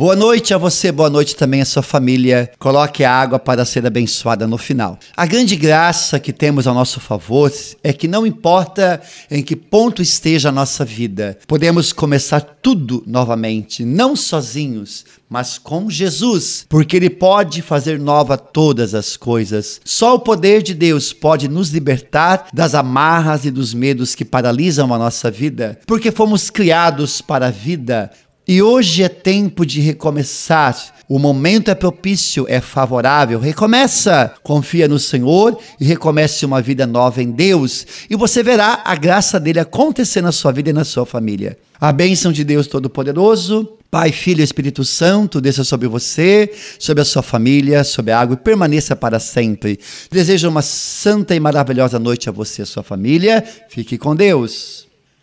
Boa noite a você, boa noite também à sua família. Coloque a água para ser abençoada no final. A grande graça que temos ao nosso favor é que não importa em que ponto esteja a nossa vida, podemos começar tudo novamente, não sozinhos, mas com Jesus, porque Ele pode fazer nova todas as coisas. Só o poder de Deus pode nos libertar das amarras e dos medos que paralisam a nossa vida, porque fomos criados para a vida. E hoje é tempo de recomeçar. O momento é propício, é favorável. Recomeça, confia no Senhor e recomece uma vida nova em Deus. E você verá a graça dele acontecer na sua vida e na sua família. A bênção de Deus Todo-Poderoso, Pai, Filho e Espírito Santo, desça sobre você, sobre a sua família, sobre a água e permaneça para sempre. Desejo uma santa e maravilhosa noite a você e a sua família. Fique com Deus.